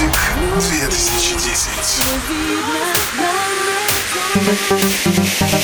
Мьюзик 2010.